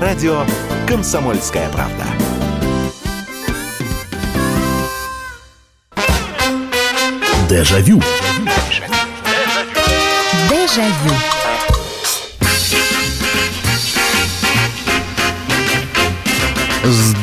радио «Комсомольская правда». Дежавю. Дежавю.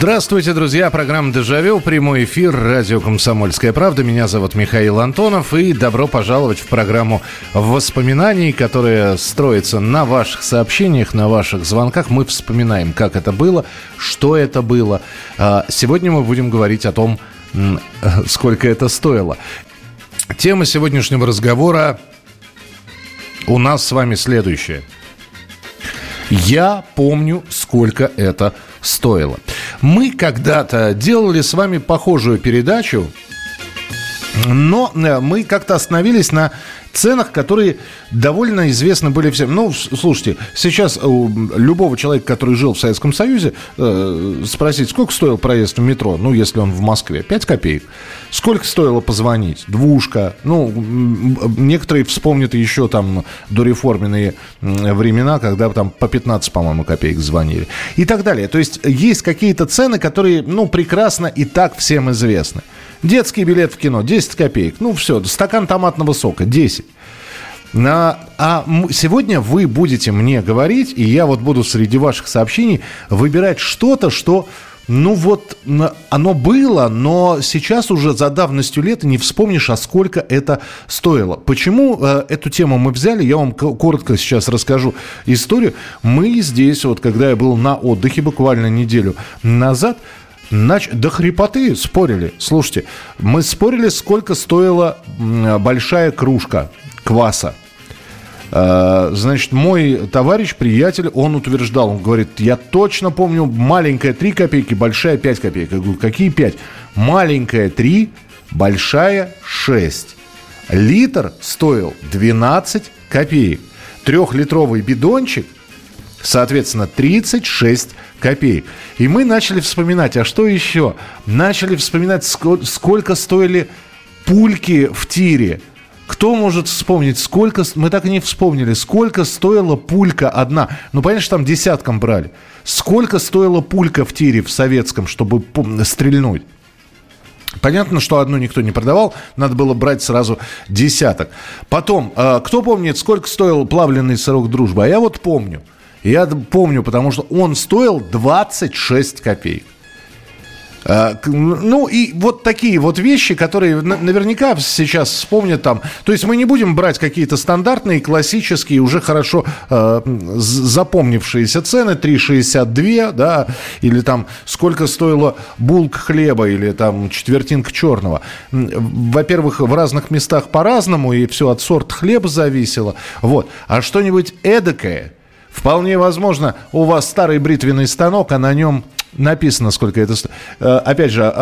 Здравствуйте, друзья. Программа «Дежавю». Прямой эфир. Радио «Комсомольская правда». Меня зовут Михаил Антонов. И добро пожаловать в программу воспоминаний, которая строится на ваших сообщениях, на ваших звонках. Мы вспоминаем, как это было, что это было. А, сегодня мы будем говорить о том, сколько это стоило. Тема сегодняшнего разговора у нас с вами следующая. Я помню, сколько это стоило. Мы когда-то делали с вами похожую передачу, но э, мы как-то остановились на ценах, которые довольно известны были всем. Ну, слушайте, сейчас у любого человека, который жил в Советском Союзе, э, спросить, сколько стоил проезд в метро, ну, если он в Москве, 5 копеек. Сколько стоило позвонить? Двушка. Ну, некоторые вспомнят еще там дореформенные времена, когда там по 15, по-моему, копеек звонили. И так далее. То есть есть какие-то цены, которые, ну, прекрасно и так всем известны. Детский билет в кино 10 копеек. Ну, все, стакан томатного сока 10. На, а сегодня вы будете мне говорить, и я вот буду среди ваших сообщений выбирать что-то, что, ну вот, оно было, но сейчас уже за давностью лет не вспомнишь, а сколько это стоило. Почему э, эту тему мы взяли, я вам коротко сейчас расскажу историю. Мы здесь, вот когда я был на отдыхе буквально неделю назад, Нач... До хрипоты спорили. Слушайте, мы спорили, сколько стоила большая кружка кваса. А, значит, мой товарищ, приятель, он утверждал, он говорит, я точно помню, маленькая 3 копейки, большая 5 копеек. Я говорю, какие 5? Маленькая 3, большая 6. Литр стоил 12 копеек. Трехлитровый бидончик, соответственно, 36 копеек. И мы начали вспоминать, а что еще? Начали вспоминать, сколько стоили пульки в тире. Кто может вспомнить, сколько... Мы так и не вспомнили, сколько стоила пулька одна. Ну, понятно, что там десятком брали. Сколько стоила пулька в тире в советском, чтобы стрельнуть? Понятно, что одну никто не продавал, надо было брать сразу десяток. Потом, э, кто помнит, сколько стоил плавленый сырок дружбы? А я вот помню – я помню, потому что он стоил 26 копеек. А, ну и вот такие вот вещи, которые наверняка сейчас вспомнят там. То есть мы не будем брать какие-то стандартные, классические, уже хорошо э, запомнившиеся цены, 3,62, да, или там сколько стоила булка хлеба, или там четвертинка черного. Во-первых, в разных местах по-разному, и все от сорта хлеба зависело. Вот. А что-нибудь эдакое – Вполне возможно, у вас старый бритвенный станок, а на нем написано, сколько это. Э, опять же,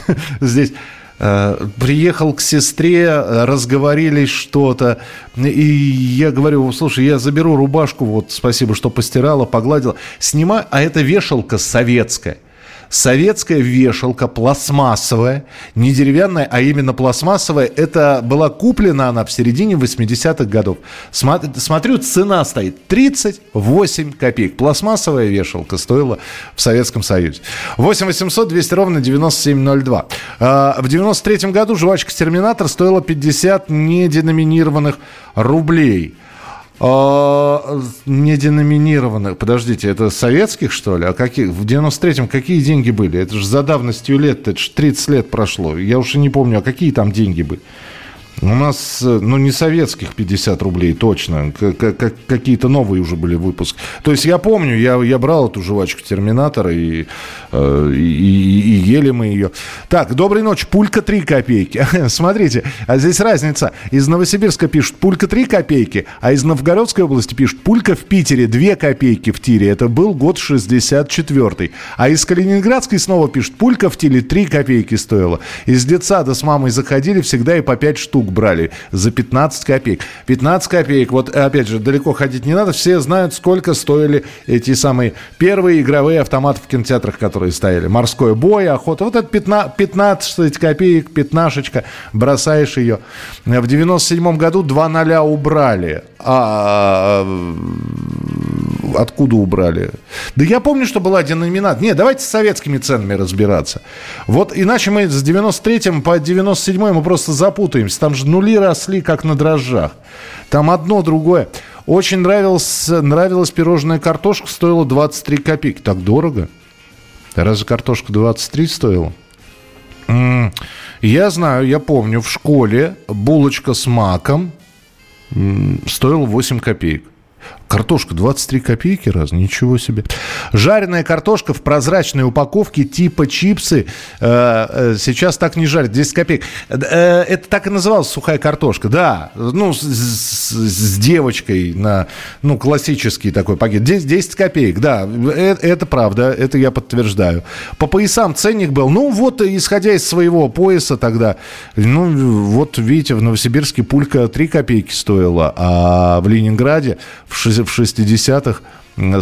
здесь э, приехал к сестре, разговорились что-то, и я говорю, слушай, я заберу рубашку, вот спасибо, что постирала, погладила, снимаю, а это вешалка советская советская вешалка, пластмассовая, не деревянная, а именно пластмассовая. Это была куплена она в середине 80-х годов. Смотрю, цена стоит 38 копеек. Пластмассовая вешалка стоила в Советском Союзе. 8 800 200 ровно 9702. А, в 93 году жвачка «Терминатор» стоила 50 неденоминированных рублей. А, не деноминированных. Подождите, это советских, что ли? А какие? В 93-м какие деньги были? Это же за давностью лет, это же 30 лет прошло. Я уже не помню, а какие там деньги были? У нас, э, ну, не советских 50 рублей, точно. Какие-то новые уже были выпуски. То есть я помню, я, я брал эту жвачку Терминатора и, э, и, и, и ели мы ее. Так, доброй ночи. Пулька 3 копейки. Смотрите, а здесь разница. Из Новосибирска пишут пулька 3 копейки, а из Новгородской области пишут пулька в Питере 2 копейки в тире. Это был год 64 А из Калининградской снова пишут пулька в тире 3 копейки стоила. Из детсада с мамой заходили всегда и по 5 штук штук брали за 15 копеек. 15 копеек, вот опять же, далеко ходить не надо, все знают, сколько стоили эти самые первые игровые автоматы в кинотеатрах, которые стояли. Морской бой, охота. Вот это 15, 15 копеек, пятнашечка, бросаешь ее. В 97 году 2 ноля убрали. А, откуда убрали? Да я помню, что была деноминация. Не, давайте с советскими ценами разбираться. Вот иначе мы с 93 по 97 мы просто запутаемся. Там же нули росли, как на дрожжах. Там одно, другое. Очень нравилось, нравилась пирожная картошка, стоила 23 копейки. Так дорого? Разве картошка 23 стоила? Я знаю, я помню, в школе булочка с маком стоила 8 копеек. Картошка 23 копейки раз, ничего себе. Жареная картошка в прозрачной упаковке типа чипсы. Э, э, сейчас так не жарят, 10 копеек. Э, это так и называлось сухая картошка, да. Ну, с, с, с девочкой на, ну, классический такой пакет. 10, 10 копеек, да. Это, это правда, это я подтверждаю. По поясам ценник был, ну, вот, исходя из своего пояса тогда, ну, вот, видите, в Новосибирске пулька 3 копейки стоила, а в Ленинграде в в 60-х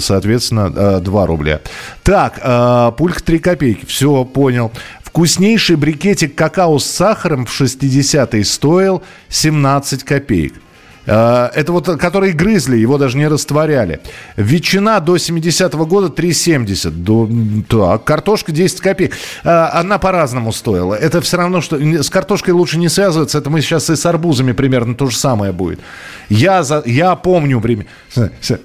соответственно, 2 рубля. Так, э, пульк 3 копейки. Все, понял. Вкуснейший брикетик какао с сахаром в 60-е стоил 17 копеек. Э, это вот, которые грызли, его даже не растворяли. Ветчина до 70-го года 3,70. До, так, картошка 10 копеек. Э, она по-разному стоила. Это все равно, что с картошкой лучше не связываться. Это мы сейчас и с арбузами примерно то же самое будет. Я, за, я помню время.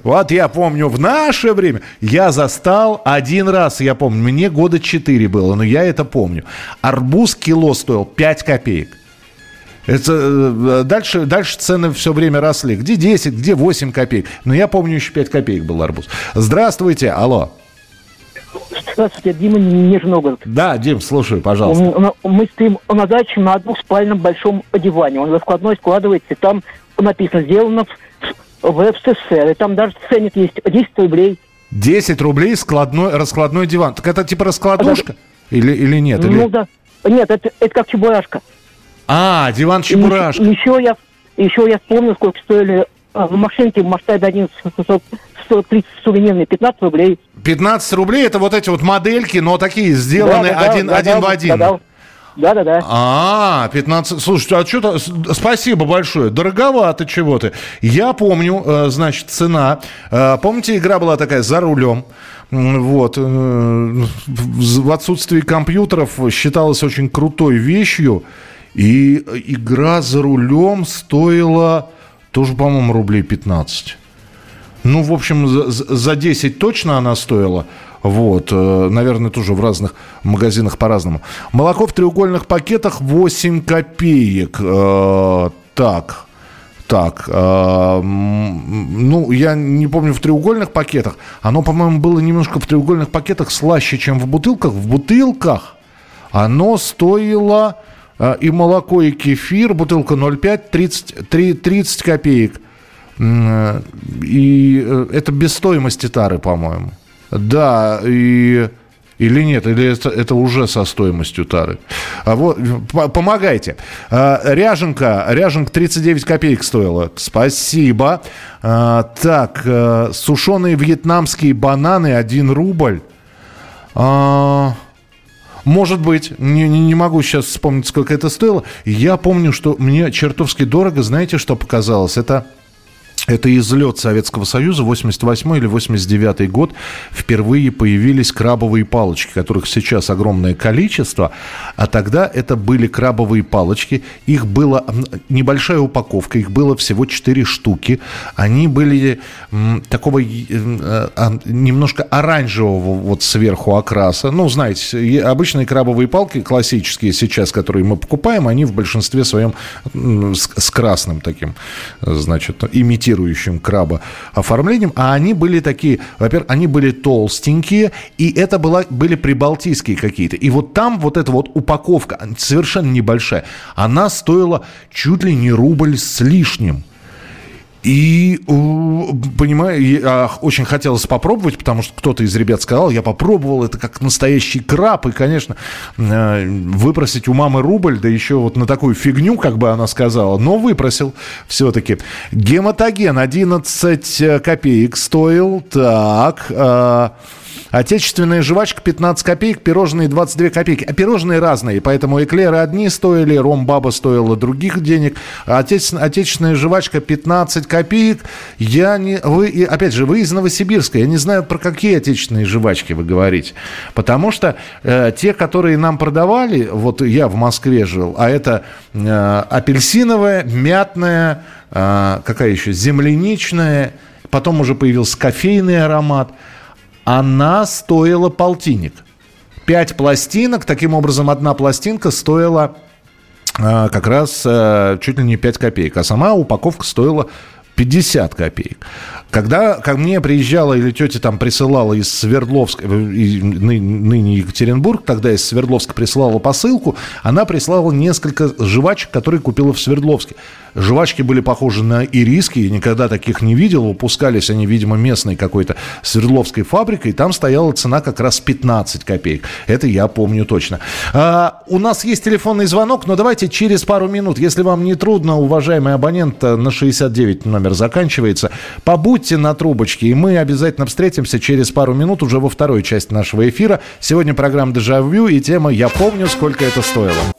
Вот я помню, в наше время я застал один раз, я помню, мне года 4 было, но я это помню. Арбуз кило стоил 5 копеек. Это, э, дальше, дальше цены все время росли. Где 10, где 8 копеек. Но я помню, еще 5 копеек был арбуз. Здравствуйте, алло. Здравствуйте, Дима Нижний Новгород. Да, Дим, слушаю, пожалуйста. Мы стоим на даче на двухспальном большом диване. Он раскладной складывается, там написано, сделано в, в СССР. И там даже ценник есть 10 рублей. 10 рублей складной, раскладной диван. Так это типа раскладушка? А, или, или нет? Или... Ну да. Нет, это, это как чебурашка. А, диван Чебурашка. Еще, еще я, еще я вспомнил, сколько стоили а, машинки в масштабе 11 130 современные, 15 рублей. 15 рублей это вот эти вот модельки, но такие сделаны да, да, один, да, один да, в один. Да, да, да, да. А, 15. Слушайте, а что-то. Спасибо большое. Дороговато чего-то. Я помню, э, значит, цена. Э, помните, игра была такая за рулем. Вот. Э, в отсутствии компьютеров считалась очень крутой вещью. И игра за рулем стоила тоже, по-моему, рублей 15. Ну, в общем, за, за 10 точно она стоила. Вот, э, наверное, тоже в разных магазинах по-разному. Молоко в треугольных пакетах 8 копеек. Э, так, так, э, ну, я не помню в треугольных пакетах. Оно, по-моему, было немножко в треугольных пакетах слаще, чем в бутылках. В бутылках оно стоило и молоко, и кефир, бутылка 0,5, 30, 30 копеек. И э, это без стоимости тары, по-моему. Да, и... Или нет, или это, это уже со стоимостью тары. А вот, помогайте. А, ряженка, ряженка 39 копеек стоила. Спасибо. А, так, а, сушеные вьетнамские бананы 1 рубль. Может быть, не, не могу сейчас вспомнить, сколько это стоило. Я помню, что мне чертовски дорого, знаете, что показалось? Это это излет Советского Союза, 88 или 89 год. Впервые появились крабовые палочки, которых сейчас огромное количество. А тогда это были крабовые палочки. Их была небольшая упаковка, их было всего 4 штуки. Они были такого э, а, немножко оранжевого вот сверху окраса. Ну, знаете, обычные крабовые палки классические сейчас, которые мы покупаем, они в большинстве своем с красным таким, значит, имитируют имитирующим краба оформлением, а они были такие, во-первых, они были толстенькие, и это была, были прибалтийские какие-то. И вот там вот эта вот упаковка, совершенно небольшая, она стоила чуть ли не рубль с лишним. И, понимаю, я очень хотелось попробовать, потому что кто-то из ребят сказал, я попробовал, это как настоящий краб. И, конечно, э, выпросить у мамы рубль, да еще вот на такую фигню, как бы она сказала, но выпросил все-таки. Гематоген 11 копеек стоил. Так, э, Отечественная жвачка 15 копеек, пирожные 22 копейки. А пирожные разные, поэтому эклеры одни стоили, ром-баба стоила других денег. Отечественная, отечественная жвачка 15 копеек. Я не... Вы, и, опять же, вы из Новосибирска. Я не знаю, про какие отечественные жвачки вы говорите. Потому что э, те, которые нам продавали, вот я в Москве жил, а это э, апельсиновая, мятная, э, какая еще, земляничная, потом уже появился кофейный аромат. Она стоила полтинник. Пять пластинок, таким образом, одна пластинка стоила э, как раз э, чуть ли не 5 копеек, а сама упаковка стоила 50 копеек. Когда ко мне приезжала или тетя там присылала из Свердловска, и ныне Екатеринбург, тогда из Свердловска присылала посылку, она прислала несколько жвачек, которые купила в Свердловске. Жвачки были похожи на ириски, я никогда таких не видел. Выпускались они, видимо, местной какой-то Свердловской фабрикой. Там стояла цена как раз 15 копеек. Это я помню точно. А, у нас есть телефонный звонок, но давайте через пару минут, если вам не трудно, уважаемый абонент, на 69 номер заканчивается, побудьте на трубочке, и мы обязательно встретимся через пару минут уже во второй части нашего эфира. Сегодня программа «Дежавю» и тема «Я помню, сколько это стоило».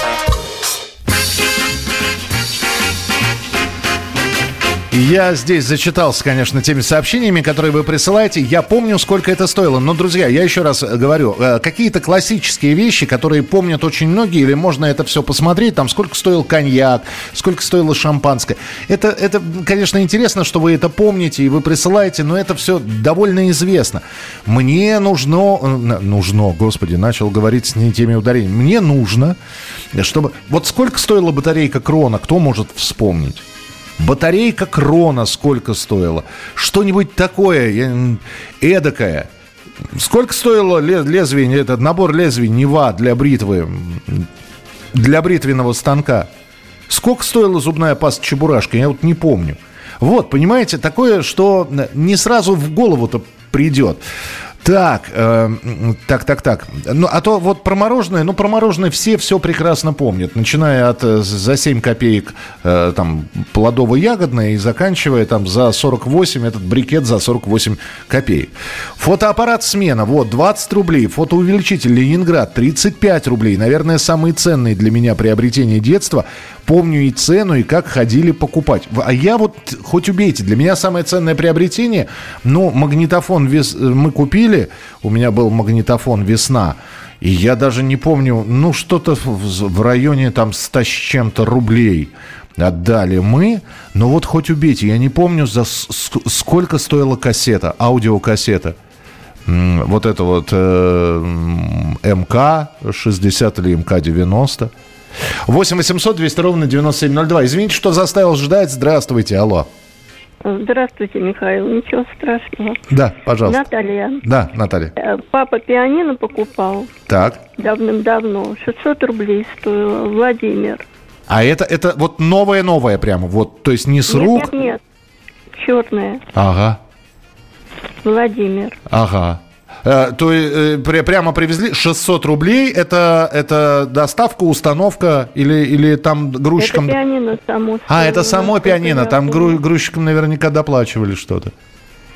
Я здесь зачитался, конечно, теми сообщениями, которые вы присылаете. Я помню, сколько это стоило. Но, друзья, я еще раз говорю, э, какие-то классические вещи, которые помнят очень многие, или можно это все посмотреть, там, сколько стоил коньяк, сколько стоило шампанское. Это, это, конечно, интересно, что вы это помните и вы присылаете, но это все довольно известно. Мне нужно, э, нужно, господи, начал говорить с не теми ударениями. Мне нужно, чтобы... Вот сколько стоила батарейка Крона, кто может вспомнить? Батарейка Крона сколько стоила? Что-нибудь такое, эдакое. Сколько стоило лезвие, этот набор лезвий Нева для бритвы, для бритвенного станка? Сколько стоила зубная паста Чебурашка? Я вот не помню. Вот, понимаете, такое, что не сразу в голову-то придет. Так, э, так, так, так. Ну, а то вот про мороженое, ну, про мороженое все все прекрасно помнят. Начиная от э, за 7 копеек э, там плодово-ягодное и заканчивая там за 48 этот брикет за 48 копеек. Фотоаппарат смена, вот, 20 рублей. Фотоувеличитель Ленинград, 35 рублей. Наверное, самые ценные для меня приобретения детства. Помню и цену, и как ходили покупать. А я вот, хоть убейте, для меня самое ценное приобретение, ну, магнитофон вес, мы купили, у меня был магнитофон «Весна», и я даже не помню, ну, что-то в, в районе там 100 с чем-то рублей отдали мы. Но вот хоть убейте, я не помню, за сколько стоила кассета, аудиокассета. Вот это вот э, МК-60 или МК-90. 8 800 200 ровно 9702. Извините, что заставил ждать. Здравствуйте, алло. Здравствуйте, Михаил. Ничего страшного. Да, пожалуйста. Наталья. Да, Наталья. Э, папа пианино покупал. Так. Давным-давно. 600 рублей стоило. Владимир. А это, это вот новое-новое прямо? Вот, то есть не с нет, рук? Нет, нет. Черное. Ага. Владимир. Ага. Э, то э, прямо привезли 600 рублей. Это, это доставка, установка или, или там грузчикам... Это пианино само. А, это само пианино. Там гру, грузчикам наверняка доплачивали что-то.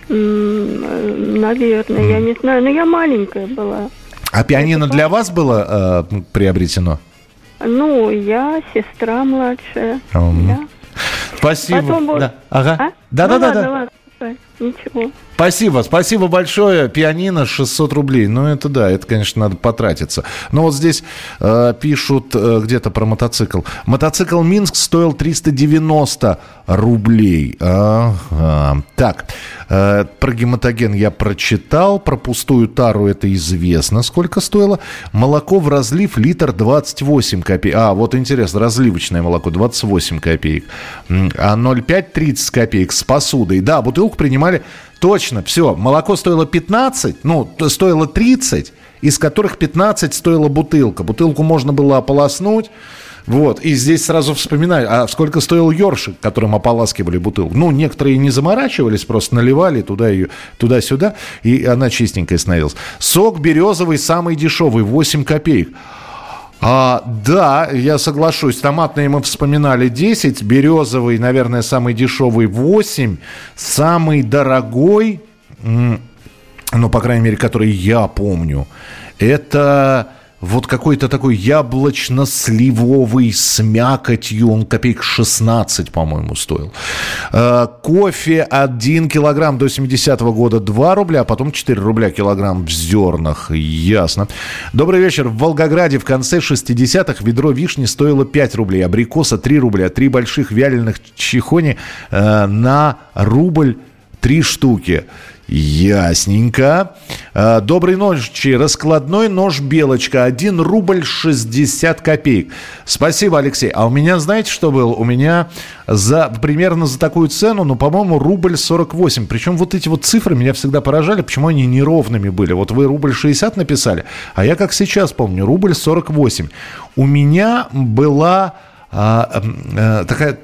Наверное, я не знаю. Но я маленькая была. А пианино для вас было э, приобретено? Ну, я сестра младшая. Um. Да. Спасибо. Потом да. Ага. А? Да, ну, да, ладно, да, ладно. Ничего. Спасибо, спасибо большое. Пианино 600 рублей. Ну, это да, это, конечно, надо потратиться. Но вот здесь э, пишут э, где-то про мотоцикл. Мотоцикл Минск стоил 390 рублей. Ага. Так, э, про гематоген я прочитал. Про пустую тару это известно, сколько стоило. Молоко в разлив литр 28 копеек. А, вот интересно, разливочное молоко 28 копеек. А 0,5 30 копеек с посудой. Да, бутылку принимали Точно, все. Молоко стоило 15, ну, стоило 30, из которых 15 стоила бутылка. Бутылку можно было ополоснуть, Вот, и здесь сразу вспоминаю, а сколько стоил ёршик, которым ополаскивали бутылку? Ну, некоторые не заморачивались, просто наливали туда ее, туда-сюда, и она чистенькая становилась. Сок березовый самый дешевый, 8 копеек. А, да, я соглашусь. Томатные мы вспоминали 10, березовый, наверное, самый дешевый 8, самый дорогой, ну, по крайней мере, который я помню, это вот какой-то такой яблочно-сливовый с мякотью, он копеек 16, по-моему, стоил. Э, кофе 1 килограмм до 70-го года 2 рубля, а потом 4 рубля килограмм в зернах, ясно. Добрый вечер. В Волгограде в конце 60-х ведро вишни стоило 5 рублей, абрикоса 3 рубля, три больших вяленых чехони э, на рубль 3 штуки. Ясненько. А, доброй ночи. Раскладной нож «Белочка». 1 рубль 60 копеек. Спасибо, Алексей. А у меня, знаете, что было? У меня за, примерно за такую цену, ну, по-моему, рубль 48. Причем вот эти вот цифры меня всегда поражали, почему они неровными были. Вот вы рубль 60 написали, а я как сейчас помню, рубль 48. У меня была такая,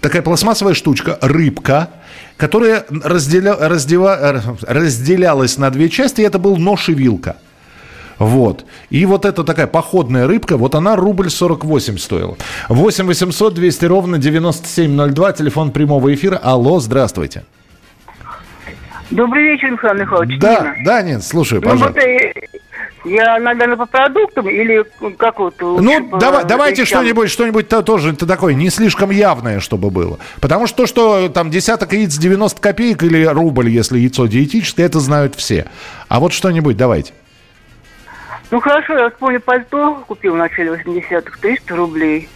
такая пластмассовая штучка, рыбка, которая разделя, раздела, разделялась на две части, и это был нож и вилка. Вот. И вот эта такая походная рыбка, вот она рубль 48 стоила. 8 800 200 ровно 9702, телефон прямого эфира. Алло, здравствуйте. Добрый вечер, Михаил Михайлович. Да, Нина. да, нет, слушай, ну, пожалуйста. Вот, я, наверное, по продуктам или как вот... Ну, давай, давайте что-нибудь, что-нибудь -то тоже -то такое не слишком явное, чтобы было. Потому что то, что там десяток яиц 90 копеек или рубль, если яйцо диетическое, это знают все. А вот что-нибудь давайте. Ну, хорошо, я вспомню пальто, купил в начале 80-х, 300 рублей.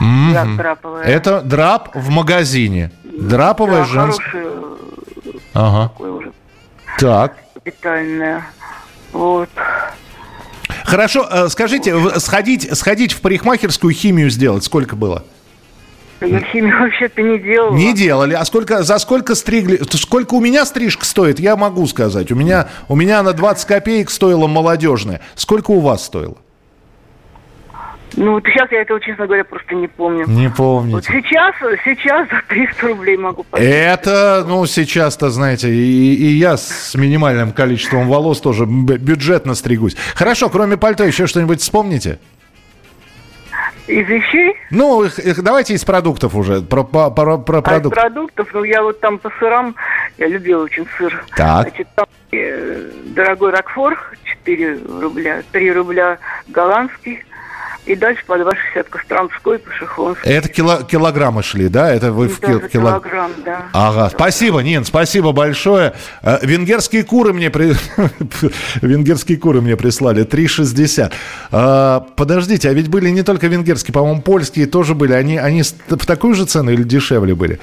Mm-hmm. Это драп в магазине. Драповая да, женская. Хорошее. Ага. Такое уже. Так. Капитальное. Вот. Хорошо, э, скажите, сходить, сходить в парикмахерскую химию сделать, сколько было? Я химию вообще-то не делала. Не делали. А сколько, за сколько стригли? Сколько у меня стрижка стоит, я могу сказать. У меня, у меня на 20 копеек стоила молодежная. Сколько у вас стоило? Ну, вот сейчас я этого, честно говоря, просто не помню. Не помню. Вот сейчас, сейчас за 300 рублей могу поставить. Это, ну, сейчас-то, знаете, и, и я с минимальным количеством волос тоже бюджетно стригусь. Хорошо, кроме пальто еще что-нибудь вспомните? Из вещей? Ну, их, их, давайте из продуктов уже. Про, про, про, про а из продуктов, ну, я вот там по сырам, я любила очень сыр. Так. Значит, там э, дорогой Рокфор, 4 рубля, 3 рубля голландский, и дальше по 2,60 Костромской, Пашихонской. Это кило, килограммы шли, да? Это вы в кил, кило... килограмм, да. Ага, спасибо, Нин, спасибо большое. Э, венгерские куры мне при... венгерские куры мне прислали 3,60. А, подождите, а ведь были не только венгерские, по-моему, польские тоже были. Они, они в такую же цену или дешевле были?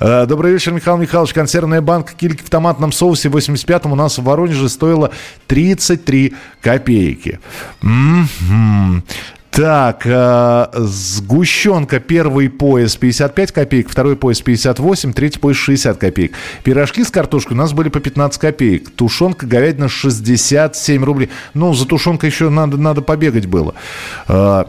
А, добрый вечер, Михаил Михайлович. Консервная банка кильки в томатном соусе в 85-м у нас в Воронеже стоила 33 копейки. М-м-м. Так, э, сгущенка, первый пояс 55 копеек, второй пояс 58, третий пояс 60 копеек. Пирожки с картошкой у нас были по 15 копеек. Тушенка, говядина 67 рублей. Ну, за тушенкой еще надо, надо побегать было. Э,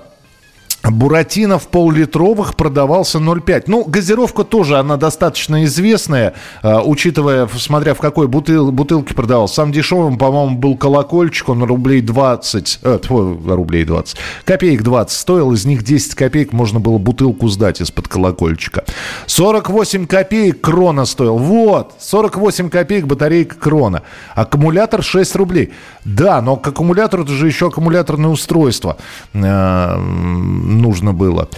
Буратино в пол-литровых продавался 0,5. Ну, газировка тоже, она достаточно известная, э, учитывая, смотря в какой бутыл, бутылке продавался. Сам дешевым, по-моему, был колокольчик, он рублей 20, э, рублей 20, копеек 20 стоил, из них 10 копеек можно было бутылку сдать из-под колокольчика. 48 копеек крона стоил. Вот, 48 копеек батарейка крона. Аккумулятор 6 рублей. Да, но к аккумулятору это же еще аккумуляторное устройство э, нужно было.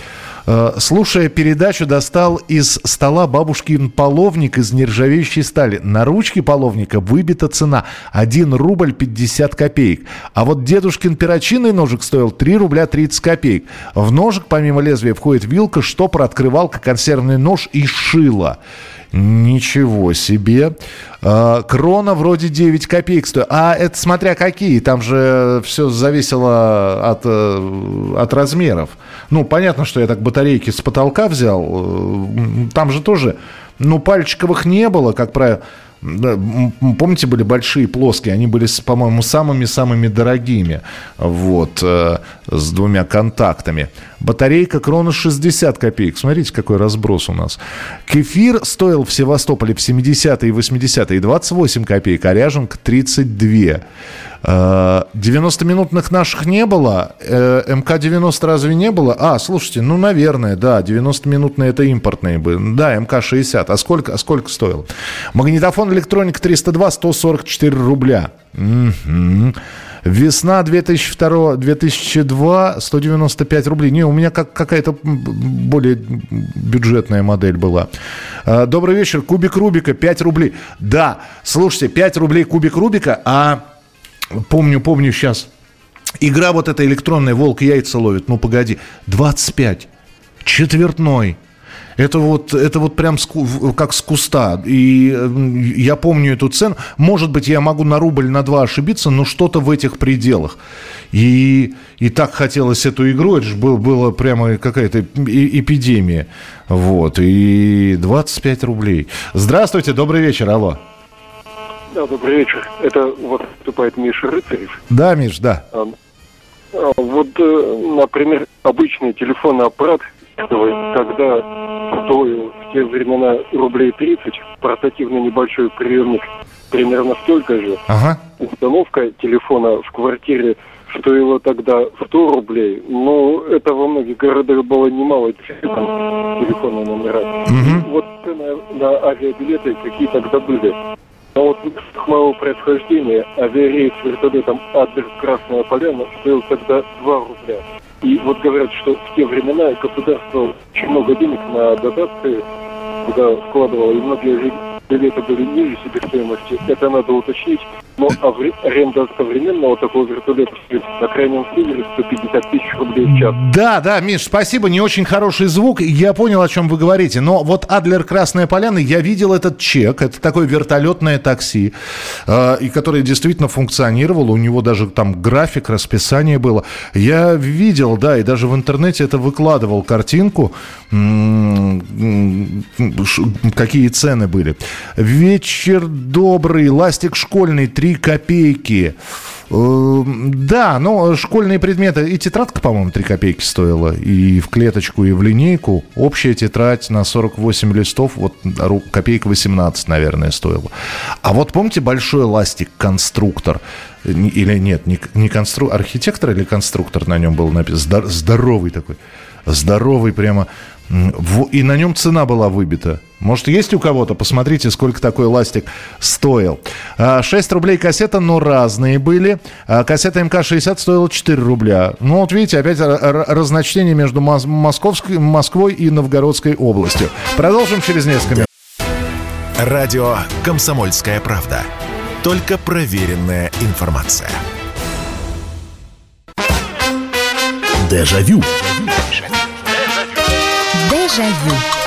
Э, слушая передачу, достал из стола бабушкин половник из нержавеющей стали. На ручке половника выбита цена 1 рубль 50 копеек. А вот дедушкин перочинный ножик стоил 3 рубля 30 копеек. В ножик помимо лезвия входит вилка, штопор, открывалка, консервный нож и шило. Ничего себе. А, крона вроде 9 копеек стоит. А это смотря какие. Там же все зависело от, э, от размеров. Ну, понятно, что я так батарейки с потолка взял. Э, там же тоже, ну, пальчиковых не было, как правило. Помните, были большие плоские, они были, по-моему, самыми-самыми дорогими, вот, э, с двумя контактами. Батарейка крона 60 копеек. Смотрите, какой разброс у нас. Кефир стоил в Севастополе в 70-е и 80-е 28 копеек, а ряженка 32. 90-минутных э, наших не было. Э, МК-90 разве не было? А, слушайте, ну, наверное, да, 90-минутные это импортные были. Да, МК-60. А сколько, а сколько стоило? Магнитофон электроника 302, 144 рубля. Угу. Весна 2002, 2002 195 рублей. Не, у меня как, какая-то более бюджетная модель была. Э, добрый вечер. Кубик Рубика 5 рублей. Да, слушайте, 5 рублей кубик Рубика, а Помню, помню сейчас. Игра вот эта электронная, волк яйца ловит. Ну, погоди. 25. Четвертной. Это вот, это вот прям с, как с куста. И я помню эту цену. Может быть, я могу на рубль, на два ошибиться, но что-то в этих пределах. И, и так хотелось эту игру. Это же было, было прямо какая-то эпидемия. Вот. И 25 рублей. Здравствуйте, добрый вечер, алло. Да, добрый вечер. Это вот выступает Миша Рыцарев. Да, Миш, да. А, а, вот, э, например, обычный телефонный аппарат, когда стоил в те времена рублей 30, портативный небольшой приемник примерно столько же. Ага. Установка телефона в квартире стоила тогда 100 рублей, но это во многих городах было немало телефонные номера. Угу. Вот цены на авиабилеты какие тогда были. Но вот к моего происхождения авиарейс вертолетом Адлер Красная Поляна стоил тогда 2 рубля. И вот говорят, что в те времена государство очень много денег на дотации куда вкладывало, и многие билеты были ниже себестоимости. Это надо уточнить. Но аренда современного такого вертолета на крайнем севере 150 тысяч рублей в час. Да, да, Миш, спасибо. Не очень хороший звук. Я понял, о чем вы говорите. Но вот Адлер Красная Поляна, я видел этот чек. Это такое вертолетное такси, э, и которое действительно функционировало. У него даже там график, расписание было. Я видел, да, и даже в интернете это выкладывал картинку, какие цены были. Вечер добрый, ластик школьный, 3 копейки. Э, да, но школьные предметы, и тетрадка, по-моему, 3 копейки стоила, и в клеточку, и в линейку. Общая тетрадь на 48 листов, вот копейка 18, наверное, стоила. А вот помните большой ластик-конструктор? Или нет, не, не конструктор, архитектор или конструктор на нем был написан? Здоровый такой здоровый прямо. И на нем цена была выбита. Может, есть у кого-то? Посмотрите, сколько такой ластик стоил. 6 а, рублей кассета, но разные были. А, кассета МК-60 стоила 4 рубля. Ну, вот видите, опять разночтение между Московской, Москвой и Новгородской областью. Продолжим через несколько минут. Радио «Комсомольская правда». Только проверенная информация. Дежавю. Дежавю.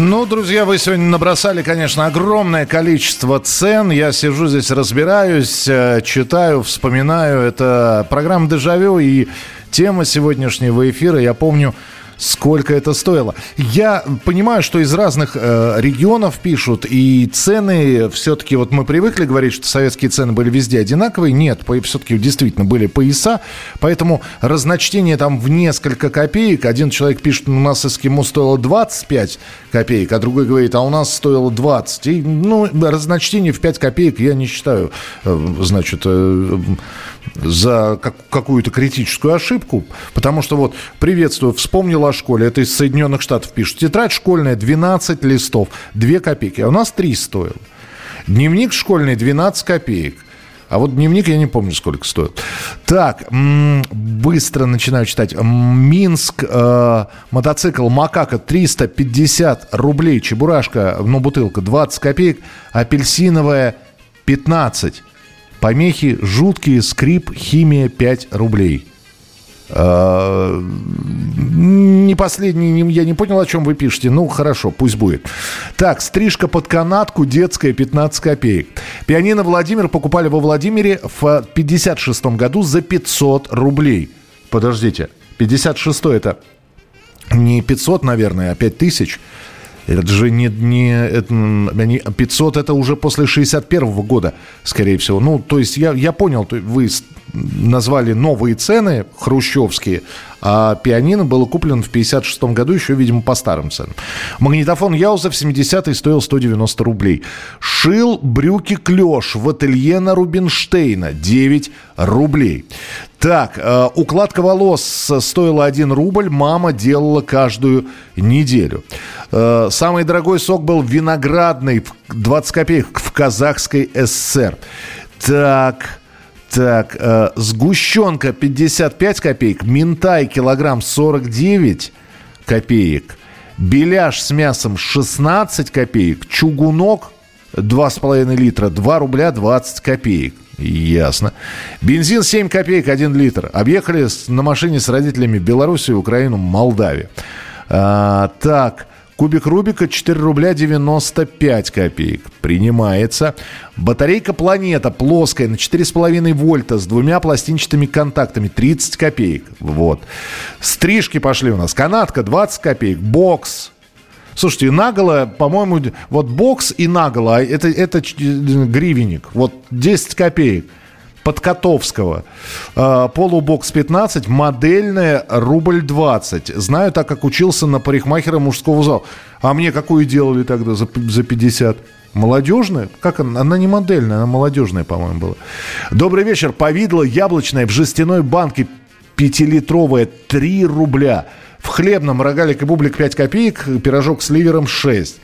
Ну, друзья, вы сегодня набросали, конечно, огромное количество цен. Я сижу здесь, разбираюсь, э, читаю, вспоминаю. Это программа «Дежавю» и тема сегодняшнего эфира, я помню, сколько это стоило. Я понимаю, что из разных э, регионов пишут, и цены все-таки, вот мы привыкли говорить, что советские цены были везде одинаковые. Нет, все-таки действительно были пояса, поэтому разночтение там в несколько копеек. Один человек пишет, у нас эскимо стоило 25 копеек, а другой говорит, а у нас стоило 20. И, ну, разночтение в 5 копеек я не считаю, э, значит, э, за как, какую-то критическую ошибку, потому что вот, приветствую, вспомнил о школе, это из Соединенных Штатов пишут, тетрадь школьная 12 листов, 2 копейки, а у нас 3 стоил. Дневник школьный 12 копеек. А вот дневник я не помню, сколько стоит. Так, быстро начинаю читать. Минск, э, мотоцикл Макака 350 рублей. Чебурашка, ну, бутылка 20 копеек. Апельсиновая 15. Помехи жуткие, скрип, химия 5 рублей. А, не последний, я не понял, о чем вы пишете. Ну, хорошо, пусть будет. Так, стрижка под канатку, детская, 15 копеек. Пианино Владимир покупали во Владимире в 56 году за 500 рублей. Подождите, 56 это не 500, наверное, а 5000. Это же не, не это, они, 500 это уже после 61 -го года, скорее всего. Ну, то есть я, я понял, вы назвали новые цены хрущевские, а пианино было куплено в 56 году еще, видимо, по старым ценам. Магнитофон Яуза в 70-е стоил 190 рублей. Шил брюки клеш в ателье на Рубинштейна 9 рублей. Так, э, укладка волос стоила 1 рубль, мама делала каждую неделю. Э, самый дорогой сок был виноградный, 20 копеек в казахской ССР. Так, так, э, сгущенка 55 копеек, минтай килограмм 49 копеек, беляш с мясом 16 копеек, чугунок 2,5 литра 2 рубля 20 копеек. Ясно. Бензин 7 копеек 1 литр. Объехали на машине с родителями Белоруссию, Украину, Молдавию. А, так, Кубик Рубика 4 рубля 95 копеек. Принимается. Батарейка «Планета» плоская на 4,5 вольта с двумя пластинчатыми контактами 30 копеек. Вот. Стрижки пошли у нас. Канатка 20 копеек. Бокс Слушайте, наголо, по-моему, вот бокс и наголо, а это, это гривенник. Вот 10 копеек. Подкотовского. А, полубокс 15, модельная, рубль 20. Знаю, так как учился на парикмахера мужского зала. А мне какую делали тогда за, за 50? Молодежная? Как она? Она не модельная, она молодежная, по-моему, была. Добрый вечер. Повидло яблочное в жестяной банке пятилитровая 3 рубля. В хлебном рогалик и бублик 5 копеек, пирожок с ливером 6.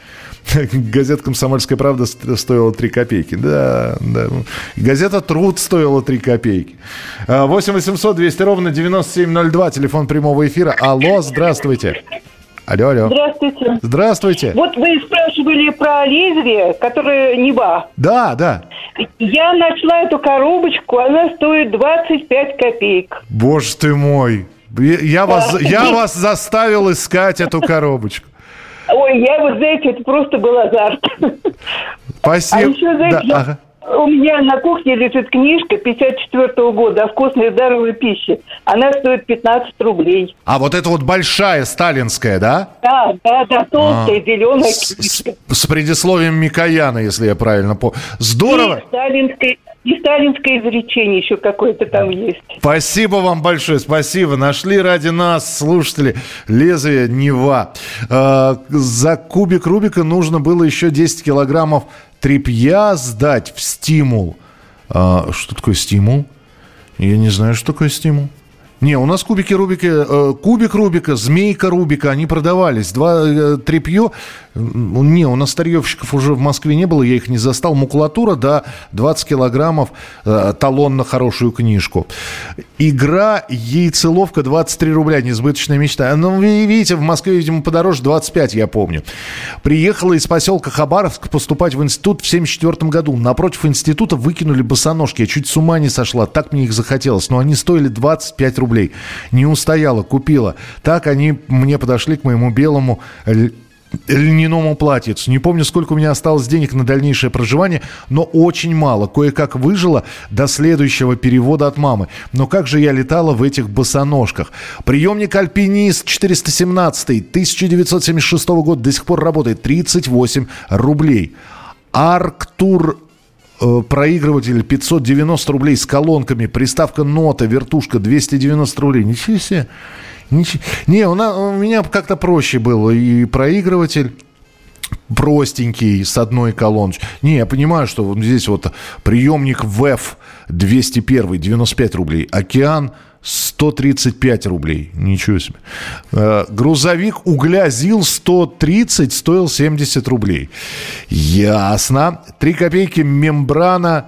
Газета «Комсомольская правда» стоила 3 копейки. Да, да. Газета «Труд» стоила 3 копейки. 8 800 200 ровно 9702, телефон прямого эфира. Алло, здравствуйте. Алло, алло. Здравствуйте. Здравствуйте. Вот вы спрашивали про лезвие, которое Нева. Да, да. Я нашла эту коробочку, она стоит 25 копеек. Боже ты мой. Я, вас, я вас заставил искать эту коробочку. Ой, я вот, знаете, это просто был азарт. Спасибо. А еще, знаете, да, ага. У меня на кухне лежит книжка 54 -го года о вкусной здоровой пище. Она стоит 15 рублей. А вот это вот большая сталинская, да? Да, да, да, толстая, а, зеленая с, книжка. С, с предисловием Микояна, если я правильно помню. Здорово. И сталинской, и сталинское изречение еще какое-то там есть. Спасибо вам большое, спасибо. Нашли ради нас, слушатели, лезвие Нева. Э, за кубик Рубика нужно было еще 10 килограммов трепья сдать в стимул. Э, что такое стимул? Я не знаю, что такое стимул. Не, у нас кубики Рубика, э, кубик Рубика, змейка Рубика, они продавались. Два э, трепье. Не, у нас старьевщиков уже в Москве не было, я их не застал. Макулатура, да, 20 килограммов, э, талон на хорошую книжку. Игра яйцеловка 23 рубля, несбыточная мечта. Ну, вы видите, в Москве, видимо, подороже 25, я помню. Приехала из поселка Хабаровск поступать в институт в 74 году. Напротив института выкинули босоножки. Я чуть с ума не сошла, так мне их захотелось. Но они стоили 25 рублей рублей. Не устояла, купила. Так они мне подошли к моему белому льняному платьицу. Не помню, сколько у меня осталось денег на дальнейшее проживание, но очень мало. Кое-как выжила до следующего перевода от мамы. Но как же я летала в этих босоножках. Приемник «Альпинист» 417 1976 года до сих пор работает. 38 рублей. Арктур проигрыватель 590 рублей с колонками, приставка нота, вертушка 290 рублей. Ничего себе. Ничего. Не, у, нас, у меня как-то проще было. И проигрыватель простенький с одной колоночкой. Не, я понимаю, что вот здесь вот приемник ВЭФ 201, 95 рублей. Океан 135 рублей. Ничего себе. Э, грузовик угля ЗИЛ-130 стоил 70 рублей. Ясно. Три копейки мембрана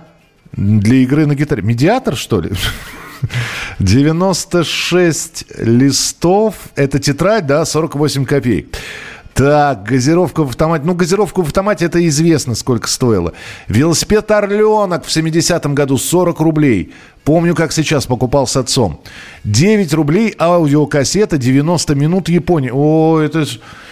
для игры на гитаре. Медиатор, что ли? 96 листов. Это тетрадь, да, 48 копеек. Так, газировка в автомате. Ну, газировку в автомате это известно, сколько стоило. Велосипед «Орленок» в 70-м году 40 рублей. Помню, как сейчас покупал с отцом. 9 рублей аудиокассета 90 минут Японии. О, это...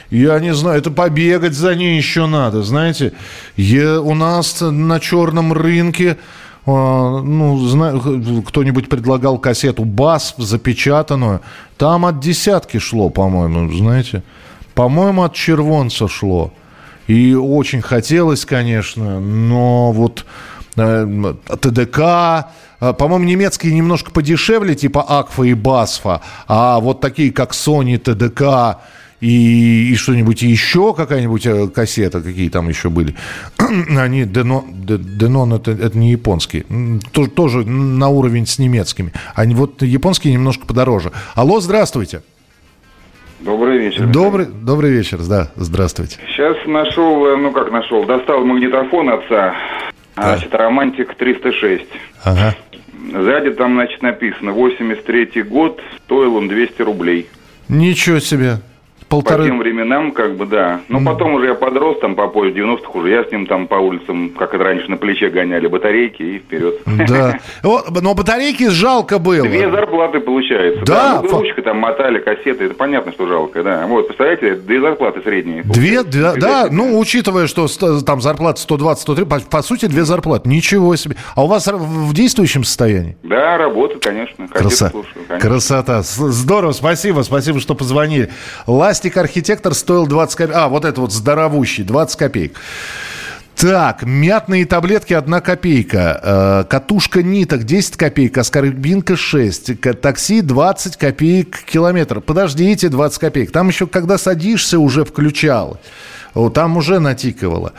Я не знаю, это побегать за ней еще надо, знаете. Я, у нас на черном рынке а, ну, знаю, кто-нибудь предлагал кассету «Бас» запечатанную. Там от десятки шло, по-моему, знаете. По-моему, от червонца шло. И очень хотелось, конечно, но вот э, ТДК, э, по-моему, немецкие немножко подешевле, типа Акфа и Басфа, а вот такие, как Sony, ТДК и, и что-нибудь еще, какая-нибудь э, кассета, какие там еще были, они, Денон, это, это не японский, тоже, тоже на уровень с немецкими. Они вот японские немножко подороже. Алло, здравствуйте. Добрый вечер. Добрый, добрый вечер, да, здравствуйте. Сейчас нашел, э, ну как нашел, достал магнитофон отца, да. значит, Романтик 306. Ага. Сзади там, значит, написано, 83 год, стоил он 200 рублей. Ничего себе полторы... По тем временам, как бы, да. Но mm. потом уже я подрос, там, по поезд 90-х уже я с ним там по улицам, как это раньше, на плече гоняли батарейки и вперед. Да. Но батарейки жалко было. Две зарплаты получается. Да. Ну, ручка там мотали, кассеты, это понятно, что жалко, да. Вот, представляете, две зарплаты средние. Две, да, да, ну, учитывая, что там зарплата 120-103, по, по сути, две зарплаты. Ничего себе. А у вас в действующем состоянии? Да, работа, конечно. Краса... Слушаю, конечно. Красота. Здорово, спасибо, спасибо, что позвонили. Ласть Пластик архитектор стоил 20 копеек. А, вот это вот здоровущий, 20 копеек. Так, мятные таблетки 1 копейка, э, катушка ниток 10 копеек, аскорбинка 6, такси 20 копеек километр. Подождите, 20 копеек. Там еще, когда садишься, уже включал. Там уже натикивало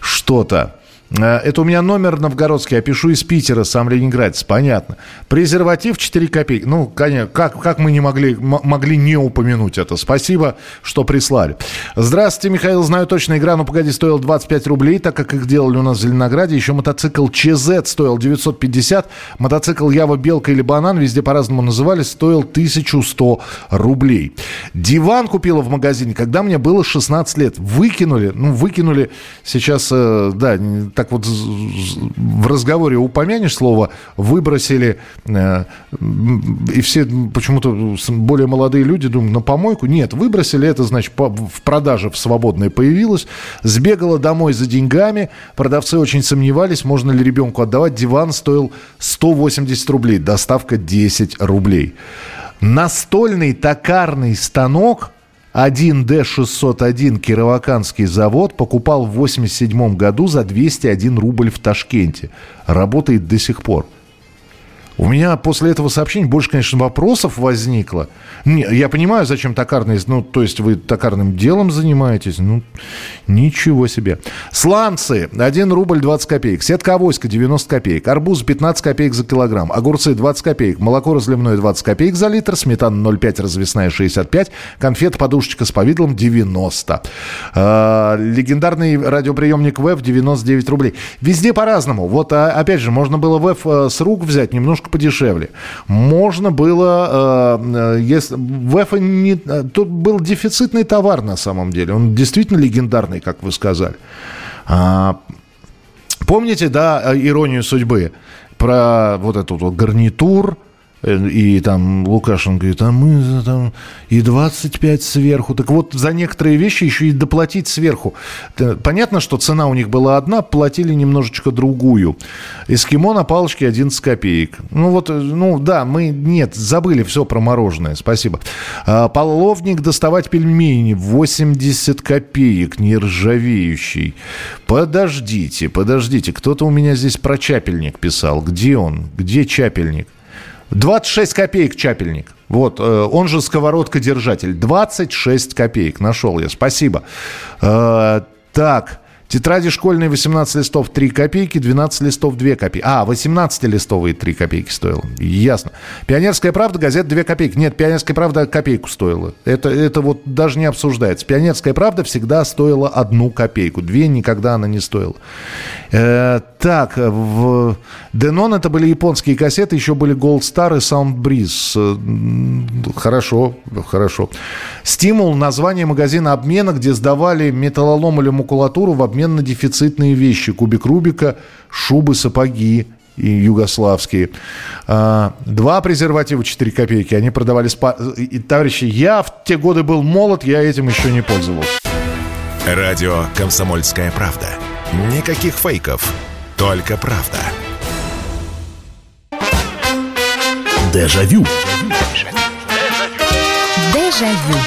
что-то. Э, это у меня номер новгородский, я пишу из Питера, сам ленинградец, понятно. Презерватив 4 копейки. Ну, конечно, как, как мы не могли, могли не упомянуть это? Спасибо, что прислали. Здравствуйте, Михаил. Знаю точно, игра «Ну, погоди» стоила 25 рублей, так как их делали у нас в Зеленограде. Еще мотоцикл ЧЗ стоил 950. Мотоцикл Ява, Белка или Банан, везде по-разному назывались, стоил 1100 рублей. Диван купила в магазине, когда мне было 16 лет. Выкинули, ну, выкинули сейчас, э, да, так вот в разговоре упомянешь слово «выбросили», э, и все почему-то более молодые люди думают, на помойку? Нет, выбросили, это значит в продаже в свободной появилось, сбегала домой за деньгами, продавцы очень сомневались, можно ли ребенку отдавать, диван стоил 180 рублей, доставка 10 рублей. Настольный токарный станок – 1D601 Кироваканский завод покупал в 1987 году за 201 рубль в Ташкенте. Работает до сих пор. У меня после этого сообщения больше, конечно, вопросов возникло. Не, я понимаю, зачем токарный, ну, то есть вы токарным делом занимаетесь, ну, ничего себе. Сланцы, 1 рубль 20 копеек, сетка авоська 90 копеек, арбуз 15 копеек за килограмм, огурцы 20 копеек, молоко разливное 20 копеек за литр, сметана 0,5 развесная 65, конфет подушечка с повидлом 90. Э, легендарный радиоприемник ВЭФ 99 рублей. Везде по-разному. Вот, а, опять же, можно было ВЭФ э, с рук взять немножко подешевле. Можно было, э, э, если в Эфа не, э, тут был дефицитный товар на самом деле. Он действительно легендарный, как вы сказали. А, помните, да, иронию судьбы? Про вот этот вот гарнитур, Э, и там Лукашенко говорит, а мы там и 25 сверху. Так вот, за некоторые вещи еще и доплатить сверху. Понятно, что цена у них была одна, платили немножечко другую. Эскимо на палочке 11 копеек. Ну вот, э, ну да, мы, нет, забыли все про мороженое, спасибо. А, половник доставать пельмени 80 копеек, нержавеющий. Подождите, подождите, кто-то у меня здесь про чапельник писал. Где он? Где чапельник? 26 копеек чапельник. Вот, э, он же сковородка-держатель. 26 копеек нашел я. Спасибо. Э, так, Тетради школьные 18 листов 3 копейки, 12 листов 2 копейки. А, 18-листовые 3 копейки стоило. Ясно. Пионерская правда, газета 2 копейки. Нет, Пионерская правда копейку стоила. Это, это вот даже не обсуждается. Пионерская правда всегда стоила одну копейку. Две никогда она не стоила. Э, так, в Denon это были японские кассеты, еще были Gold Star и Sound Breeze. Э, хорошо, хорошо. Стимул, название магазина обмена, где сдавали металлолом или макулатуру в обмен на дефицитные вещи. Кубик Рубика, шубы, сапоги, и югославские. А, два презерватива 4 копейки. Они продавали спа... И, товарищи, я в те годы был молод, я этим еще не пользовался. Радио «Комсомольская правда». Никаких фейков, только правда. Дежавю. Дежавю.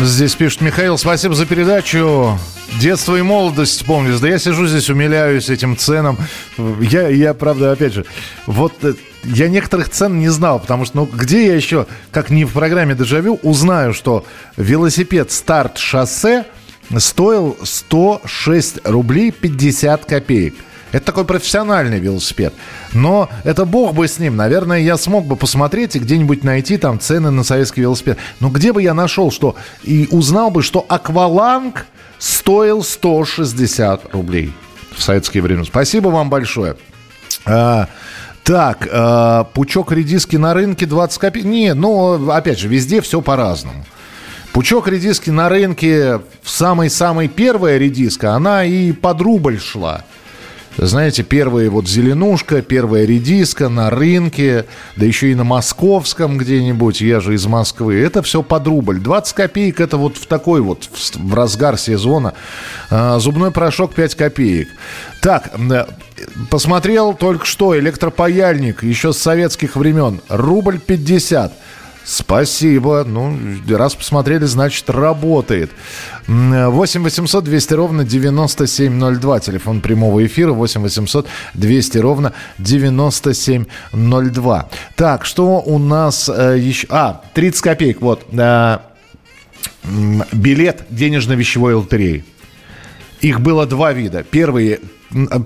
Здесь пишет Михаил, спасибо за передачу. Детство и молодость помню. Да я сижу здесь, умиляюсь этим ценам. Я, я правда, опять же, вот э, я некоторых цен не знал, потому что, ну, где я еще, как не в программе «Дежавю», узнаю, что велосипед «Старт шоссе» стоил 106 рублей 50 копеек. Это такой профессиональный велосипед. Но это бог бы с ним. Наверное, я смог бы посмотреть и где-нибудь найти там цены на советский велосипед. Но где бы я нашел, что... И узнал бы, что акваланг стоил 160 рублей в советские времена. Спасибо вам большое. А, так, а, пучок редиски на рынке 20 копеек. Не, ну, опять же, везде все по-разному. Пучок редиски на рынке, в самой-самой первая редиска, она и под рубль шла. Знаете, первая вот зеленушка, первая редиска на рынке, да еще и на московском где-нибудь, я же из Москвы. Это все под рубль. 20 копеек это вот в такой вот, в, разгар сезона. А, зубной порошок 5 копеек. Так, посмотрел только что электропаяльник еще с советских времен. Рубль 50. Спасибо. Ну, раз посмотрели, значит, работает. 8 800 200 ровно 9702. Телефон прямого эфира 8 800 200 ровно 9702. Так, что у нас э, еще... А, 30 копеек. Вот. Э, билет денежно-вещевой лотереи. Их было два вида. Первый а,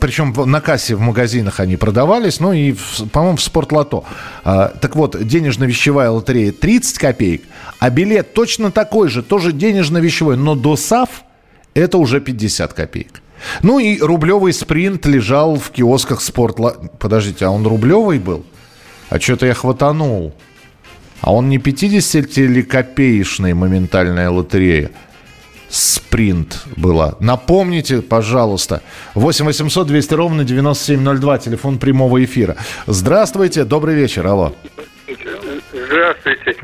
причем на кассе в магазинах они продавались, ну и, по-моему, в спортлото. А, так вот, денежно-вещевая лотерея 30 копеек, а билет точно такой же, тоже денежно-вещевой, но до САФ это уже 50 копеек. Ну и рублевый спринт лежал в киосках спортлото. Подождите, а он рублевый был? А что-то я хватанул. А он не 50 или копеечная моментальная лотерея? Спринт была. Напомните, пожалуйста. 8 800 200 ровно 9702, телефон прямого эфира. Здравствуйте, добрый вечер, алло. Здравствуйте.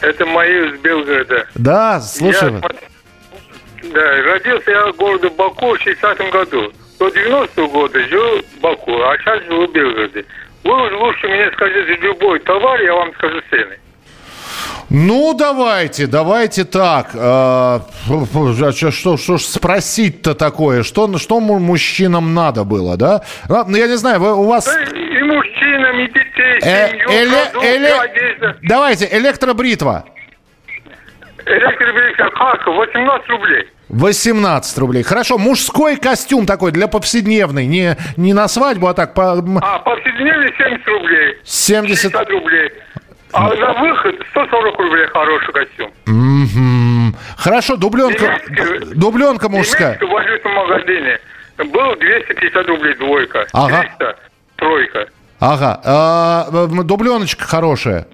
Это мои из Белгорода. Да, слушаю. Я, да, родился я в городе Баку в 60 году. До 90-го года жил в Баку, а сейчас живу в Белгороде. Вы лучше мне скажите любой товар, я вам скажу цены. Ну, давайте, давайте так. А, что, что, что ж спросить-то такое? Что, что мужчинам надо было, да? Ну, я не знаю, вы, у вас... И мужчинам, и детей, э, семью, эле, продукты, эле... Давайте, электробритва. Электробритва, как? 18 рублей. 18 рублей. Хорошо, мужской костюм такой для повседневный, не, не на свадьбу, а так... По... А, повседневный 70 рублей. 70... 60 рублей. А на выход 140 рублей хороший костюм. Угу. Хорошо, дубленка, немецкий, дубленка мужская. В валютном магазине был 250 рублей двойка. Ага. 300 тройка. Ага. А, дубленочка хорошая.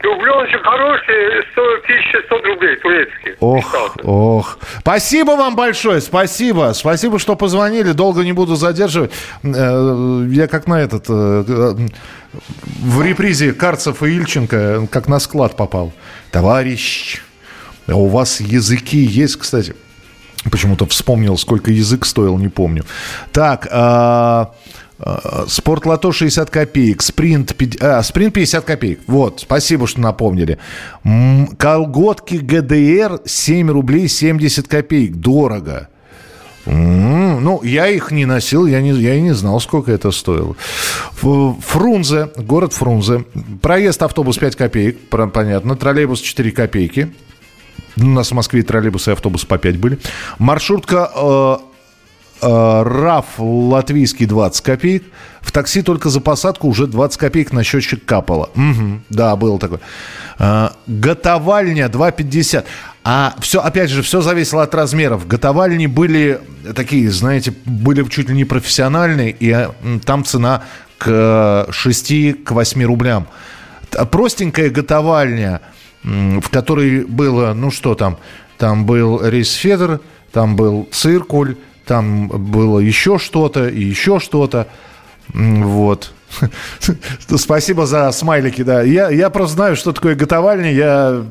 Дубленочек хороший, 1100 рублей, турецкий. Ох, ох. Спасибо вам большое, спасибо. Спасибо, что позвонили. Долго не буду задерживать. Э, я как на этот... Э, э, в репризе Карцев и Ильченко как на склад попал. Товарищ, а у вас языки есть, кстати. Почему-то вспомнил, сколько язык стоил, не помню. Так, а... Спортлото 60 копеек, спринт, а, спринт 50 копеек. Вот, спасибо, что напомнили. Колготки ГДР 7 рублей 70 копеек. Дорого. Ну, я их не носил, я не, я и не знал, сколько это стоило. Фрунзе, город Фрунзе. Проезд автобус 5 копеек, понятно. Троллейбус 4 копейки. У нас в Москве троллейбусы и автобусы по 5 были. Маршрутка Э, РАФ латвийский 20 копеек. В такси только за посадку уже 20 копеек на счетчик капало. Угу, да, было такое. Э, готовальня 2,50. А все, опять же, все зависело от размеров. Готовальни были такие, знаете, были чуть ли не профессиональные, и э, там цена к 6, к 8 рублям. Простенькая готовальня, в которой было, ну что там, там был рейсфедер, там был циркуль, там было еще что-то и еще что-то. Вот. Спасибо за смайлики, да. Я, я просто знаю, что такое готовальня. Я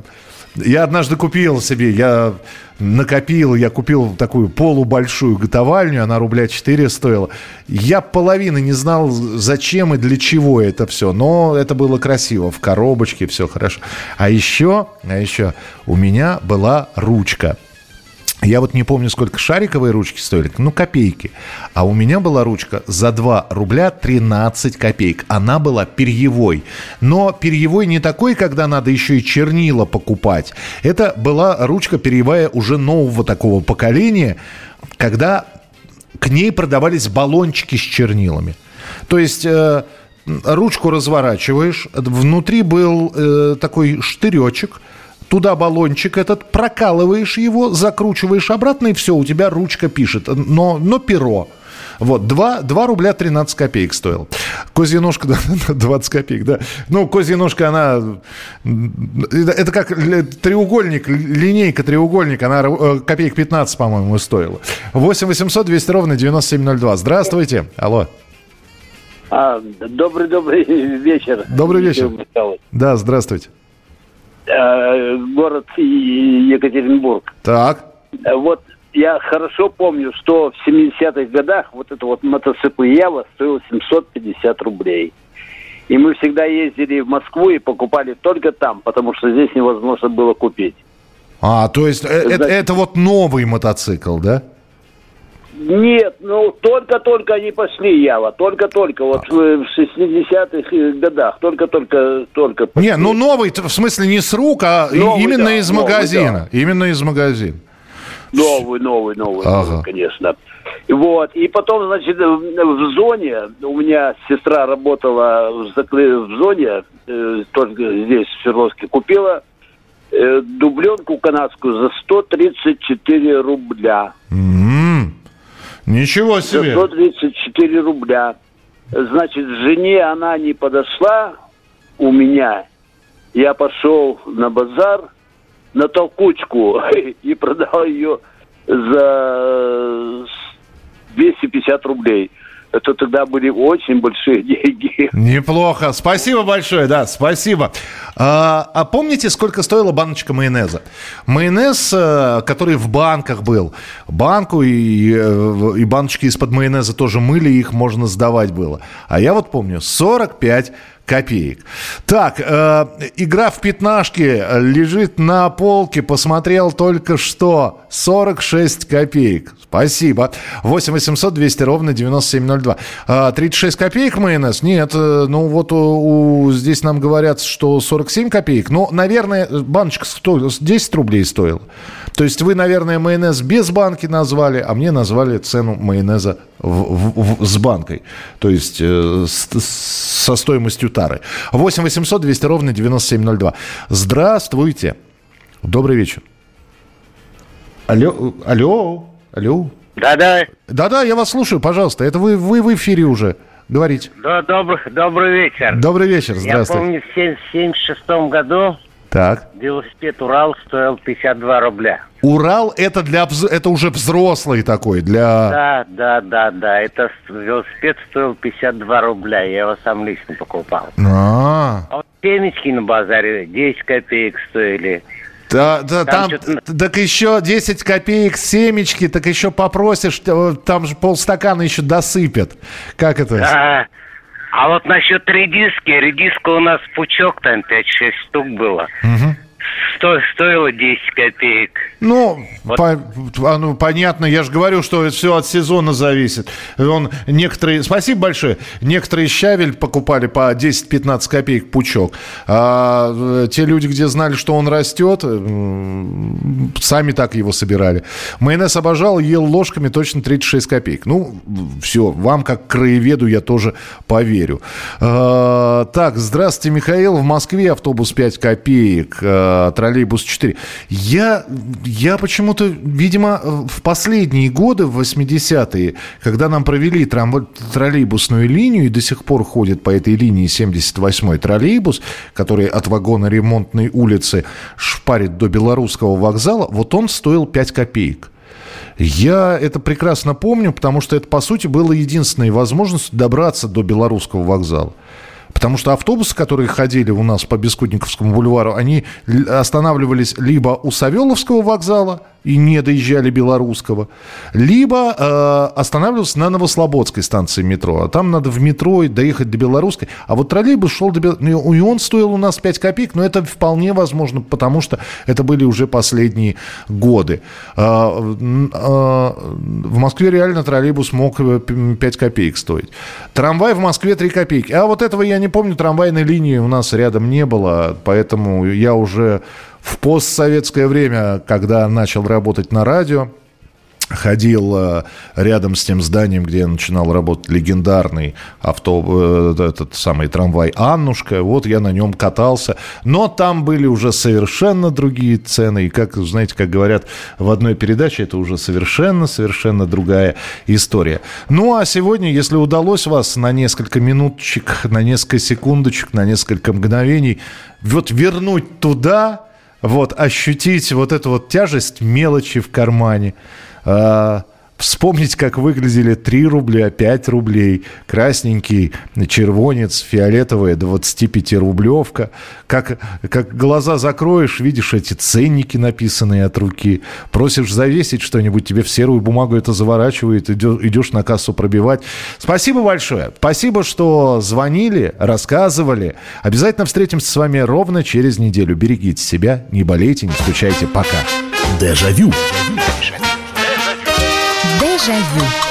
Я однажды купил себе, я накопил, я купил такую полубольшую готовальню, она рубля 4 стоила. Я половины не знал, зачем и для чего это все, но это было красиво, в коробочке все хорошо. А еще, а еще у меня была ручка – я вот не помню, сколько шариковые ручки стоили, ну, копейки. А у меня была ручка за 2 рубля 13 копеек. Она была перьевой. Но перьевой не такой, когда надо еще и чернила покупать. Это была ручка перьевая уже нового такого поколения, когда к ней продавались баллончики с чернилами. То есть... Э, ручку разворачиваешь, внутри был э, такой штыречек, туда баллончик этот, прокалываешь его, закручиваешь обратно, и все, у тебя ручка пишет, но, но перо. Вот, 2, 2 рубля 13 копеек стоил. Козья ножка, да, 20 копеек, да. Ну, козья ножка, она... Это как треугольник, линейка треугольник, она э, копеек 15, по-моему, стоила. 8 800 200 ровно 9702. Здравствуйте. Алло. А, добрый, добрый вечер. Добрый вечер. Да, здравствуйте. Э, город Екатеринбург. Так. Э, вот я хорошо помню, что в 70-х годах вот это вот мотоцикл Ява стоил 750 рублей. И мы всегда ездили в Москву и покупали только там, потому что здесь невозможно было купить. А, то есть это, это, это вот новый мотоцикл, да? Нет, ну только-только они пошли Ява, только-только, вот в 60-х годах, только-только, только. Пошли. Не, ну новый, в смысле не с рук, а новый, именно да, из магазина, новый, да. именно из магазина. Новый, новый, новый, ага. новый, конечно. Вот, и потом, значит, в зоне, у меня сестра работала в, закры... в зоне, э, только здесь, в Свердловске, купила э, дубленку канадскую за 134 рубля. Mm-hmm. Ничего себе. 134 рубля. Значит, жене она не подошла у меня. Я пошел на базар, на толкучку и продал ее за 250 рублей это тогда были очень большие деньги. Неплохо. Спасибо большое, да, спасибо. А, а помните, сколько стоила баночка майонеза? Майонез, э, который в банках был. Банку и, э, и баночки из-под майонеза тоже мыли, их можно сдавать было. А я вот помню, 45 копеек. Так, э, игра в пятнашки лежит на полке, посмотрел только что. 46 копеек. Спасибо. 8 800 200 ровно 9702. Э, 36 копеек майонез? Нет, э, ну вот у, у, здесь нам говорят, что 47 копеек. Ну, наверное, баночка 100, 10 рублей стоила. То есть вы, наверное, майонез без банки назвали, а мне назвали цену майонеза в, в, в, с банкой. То есть э, с, со стоимостью тары. 8 800 200 ровно 9702. Здравствуйте. Добрый вечер. Алло, алло, алло. Да-да. Да-да, я вас слушаю, пожалуйста. Это вы, вы в эфире уже. Говорите. Да, добрый, добрый вечер. Добрый вечер, здравствуйте. Я помню, в 1976 году так. Велосипед Урал стоил 52 рубля. Урал это для это уже взрослый такой для. Да, да, да, да. Это велосипед стоил 52 рубля. Я его сам лично покупал. А. А вот семечки на базаре 10 копеек стоили. Да, да, там, там так еще 10 копеек семечки, так еще попросишь, там же полстакана еще досыпят. Как это? Да. А вот насчет редиски, редиска у нас пучок там 5-6 штук было. Угу. Сто, стоило 10 копеек. Ну, вот. по, а, ну, понятно, я же говорю, что это все от сезона зависит. Он, некоторые, спасибо большое, некоторые щавель покупали по 10-15 копеек пучок. А э, те люди, где знали, что он растет, сами так его собирали. Майонез обожал, ел ложками точно 36 копеек. Ну, все, вам как краеведу я тоже поверю. А, так, здравствуйте, Михаил. В Москве автобус 5 копеек. А, троллейбус 4. Я, я почему-то, видимо, в последние годы, в 80-е, когда нам провели трам- троллейбусную линию, и до сих пор ходит по этой линии 78-й троллейбус, который от вагона ремонтной улицы шпарит до Белорусского вокзала, вот он стоил 5 копеек. Я это прекрасно помню, потому что это, по сути, было единственной возможностью добраться до Белорусского вокзала. Потому что автобусы, которые ходили у нас по Бескудниковскому бульвару, они останавливались либо у Савеловского вокзала, и не доезжали Белорусского, либо э, останавливался на Новослободской станции метро. А там надо в метро доехать до Белорусской. А вот троллейбус шел до Белорусской. И он стоил у нас 5 копеек, но это вполне возможно, потому что это были уже последние годы. Э, э, в Москве реально троллейбус мог 5 э, копеек стоить. Трамвай в Москве 3 копейки. А вот этого я не помню, трамвайной линии у нас рядом не было, поэтому я уже в постсоветское время, когда начал работать на радио, ходил э, рядом с тем зданием, где начинал работать, легендарный авто, э, этот самый трамвай «Аннушка». Вот я на нем катался. Но там были уже совершенно другие цены. И, как, знаете, как говорят в одной передаче, это уже совершенно-совершенно другая история. Ну, а сегодня, если удалось вас на несколько минуточек, на несколько секундочек, на несколько мгновений вот вернуть туда, вот, ощутить вот эту вот тяжесть мелочи в кармане, э, Вспомнить, как выглядели 3 рубля, 5 рублей, красненький червонец, фиолетовая 25-рублевка. Как, как глаза закроешь, видишь эти ценники, написанные от руки. Просишь завесить что-нибудь, тебе в серую бумагу это заворачивает, идешь, на кассу пробивать. Спасибо большое. Спасибо, что звонили, рассказывали. Обязательно встретимся с вами ровно через неделю. Берегите себя, не болейте, не скучайте. Пока. Дежавю. Дежавю. Déjà